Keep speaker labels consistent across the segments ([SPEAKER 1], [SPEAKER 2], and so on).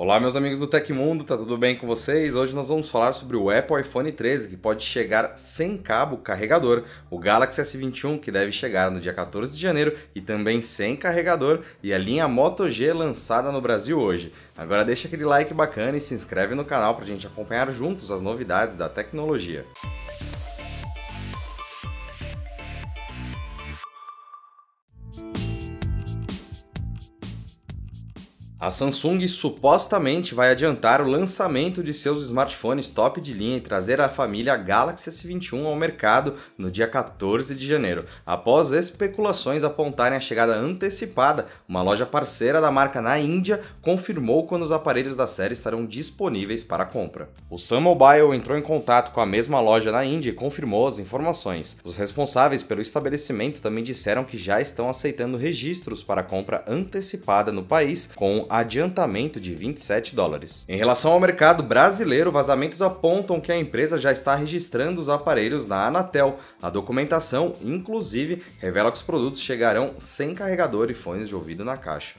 [SPEAKER 1] Olá, meus amigos do Tecmundo, tá tudo bem com vocês? Hoje nós vamos falar sobre o Apple iPhone 13, que pode chegar sem cabo carregador, o Galaxy S21, que deve chegar no dia 14 de janeiro e também sem carregador, e a linha Moto G lançada no Brasil hoje. Agora deixa aquele like bacana e se inscreve no canal pra gente acompanhar juntos as novidades da tecnologia. A Samsung supostamente vai adiantar o lançamento de seus smartphones top de linha e trazer a família Galaxy S21 ao mercado no dia 14 de janeiro. Após especulações apontarem a chegada antecipada, uma loja parceira da marca na Índia confirmou quando os aparelhos da série estarão disponíveis para compra. O Sun Mobile entrou em contato com a mesma loja na Índia e confirmou as informações. Os responsáveis pelo estabelecimento também disseram que já estão aceitando registros para compra antecipada no país com adiantamento de 27 dólares. Em relação ao mercado brasileiro, vazamentos apontam que a empresa já está registrando os aparelhos na Anatel. A documentação, inclusive, revela que os produtos chegarão sem carregador e fones de ouvido na caixa.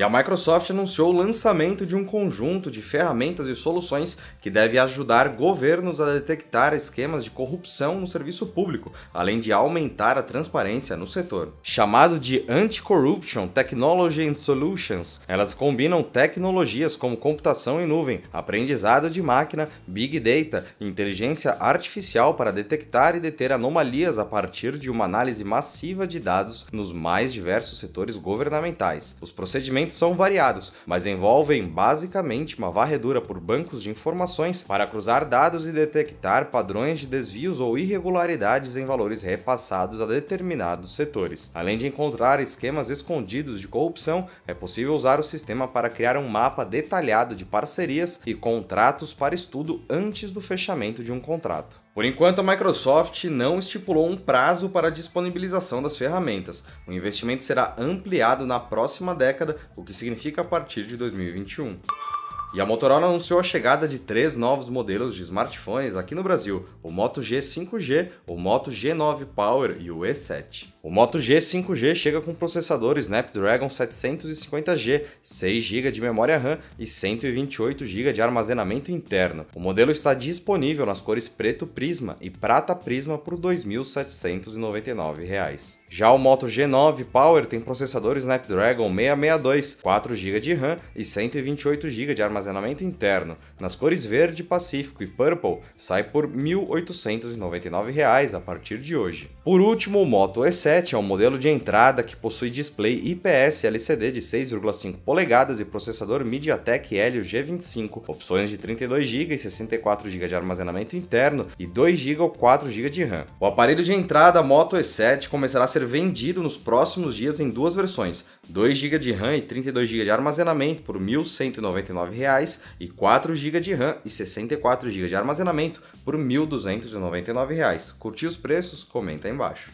[SPEAKER 1] E a Microsoft anunciou o lançamento de um conjunto de ferramentas e soluções que deve ajudar governos a detectar esquemas de corrupção no serviço público, além de aumentar a transparência no setor. Chamado de Anti-Corruption Technology and Solutions, elas combinam tecnologias como computação em nuvem, aprendizado de máquina, big data inteligência artificial para detectar e deter anomalias a partir de uma análise massiva de dados nos mais diversos setores governamentais. Os procedimentos procedimentos são variados, mas envolvem basicamente uma varredura por bancos de informações para cruzar dados e detectar padrões de desvios ou irregularidades em valores repassados a determinados setores. Além de encontrar esquemas escondidos de corrupção, é possível usar o sistema para criar um mapa detalhado de parcerias e contratos para estudo antes do fechamento de um contrato. Por enquanto, a Microsoft não estipulou um prazo para a disponibilização das ferramentas. O investimento será ampliado na próxima década, o que significa a partir de 2021. E a Motorola anunciou a chegada de três novos modelos de smartphones aqui no Brasil: o Moto G 5G, o Moto G9 Power e o E7. O Moto G 5G chega com processador Snapdragon 750G, 6 GB de memória RAM e 128 GB de armazenamento interno. O modelo está disponível nas cores preto prisma e prata prisma por R$ 2.799. Já o Moto G9 Power tem processador Snapdragon 662, 4 GB de RAM e 128 GB de armazenamento interno. Nas cores verde, pacífico e purple, sai por R$ 1.899 a partir de hoje. Por último, o Moto E7 é um modelo de entrada que possui display IPS LCD de 6,5 polegadas e processador MediaTek Helio G25, opções de 32 GB e 64 GB de armazenamento interno e 2 GB ou 4 GB de RAM. O aparelho de entrada Moto E7 começará a ser vendido nos próximos dias em duas versões, 2 GB de RAM e 32 GB de armazenamento por R$ 1.199 e 4 GB de RAM e 64 GB de armazenamento por R$ 1.299. Curtiu os preços? Comenta aí embaixo.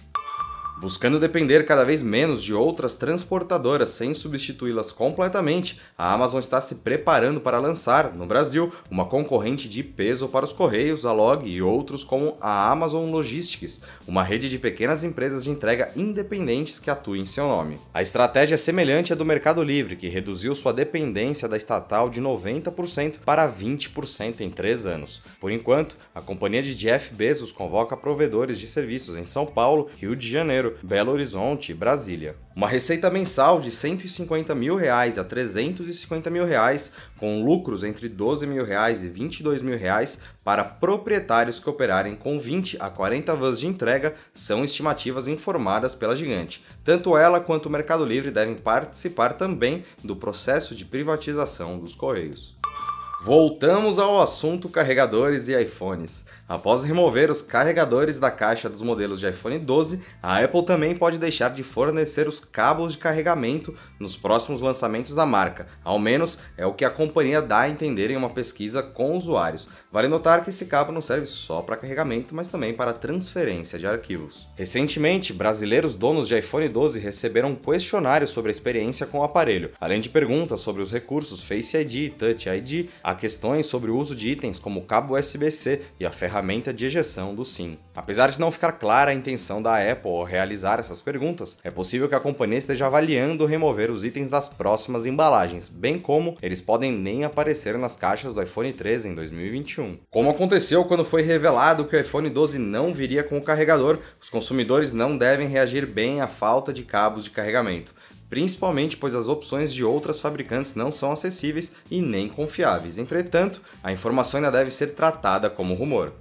[SPEAKER 1] Buscando depender cada vez menos de outras transportadoras sem substituí-las completamente, a Amazon está se preparando para lançar, no Brasil, uma concorrente de peso para os Correios, a Log e outros como a Amazon Logistics, uma rede de pequenas empresas de entrega independentes que atuam em seu nome. A estratégia é semelhante à do Mercado Livre, que reduziu sua dependência da estatal de 90% para 20% em três anos. Por enquanto, a companhia de Jeff Bezos convoca provedores de serviços em São Paulo, Rio de Janeiro, Janeiro, Belo Horizonte Brasília. Uma receita mensal de 150 mil reais a 350 mil reais, com lucros entre 12 mil reais e 22 mil reais para proprietários que operarem com 20 a 40 vans de entrega, são estimativas informadas pela gigante. Tanto ela quanto o Mercado Livre devem participar também do processo de privatização dos Correios. Voltamos ao assunto carregadores e iPhones. Após remover os carregadores da caixa dos modelos de iPhone 12, a Apple também pode deixar de fornecer os cabos de carregamento nos próximos lançamentos da marca. Ao menos é o que a companhia dá a entender em uma pesquisa com usuários. Vale notar que esse cabo não serve só para carregamento, mas também para transferência de arquivos. Recentemente, brasileiros donos de iPhone 12 receberam um questionário sobre a experiência com o aparelho, além de perguntas sobre os recursos Face ID e Touch ID, há questões sobre o uso de itens como o cabo USB-C e a ferramenta ferramenta de ejeção do SIM. Apesar de não ficar clara a intenção da Apple ao realizar essas perguntas, é possível que a companhia esteja avaliando remover os itens das próximas embalagens, bem como eles podem nem aparecer nas caixas do iPhone 13 em 2021. Como aconteceu quando foi revelado que o iPhone 12 não viria com o carregador, os consumidores não devem reagir bem à falta de cabos de carregamento principalmente pois as opções de outras fabricantes não são acessíveis e nem confiáveis. Entretanto, a informação ainda deve ser tratada como rumor.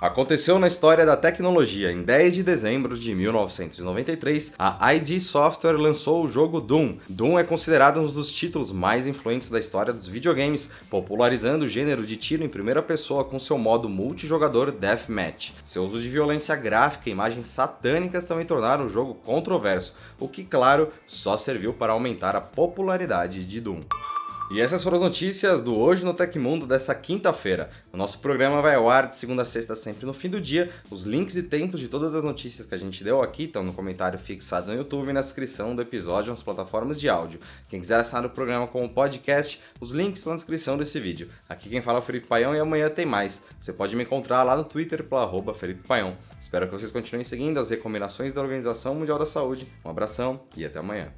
[SPEAKER 1] Aconteceu na história da tecnologia. Em 10 de dezembro de 1993, a ID Software lançou o jogo Doom. Doom é considerado um dos títulos mais influentes da história dos videogames, popularizando o gênero de tiro em primeira pessoa com seu modo multijogador Deathmatch. Seu uso de violência gráfica e imagens satânicas também tornaram o jogo controverso, o que, claro, só serviu para aumentar a popularidade de Doom. E essas foram as notícias do Hoje no Tecmundo dessa quinta-feira. O nosso programa vai ao ar de segunda a sexta, sempre no fim do dia. Os links e tempos de todas as notícias que a gente deu aqui estão no comentário fixado no YouTube e na descrição do episódio nas plataformas de áudio. Quem quiser assinar o programa como podcast, os links estão na descrição desse vídeo. Aqui quem fala é o Felipe Paião e amanhã tem mais. Você pode me encontrar lá no Twitter pelo Felipe Paião. Espero que vocês continuem seguindo as recomendações da Organização Mundial da Saúde. Um abração e até amanhã.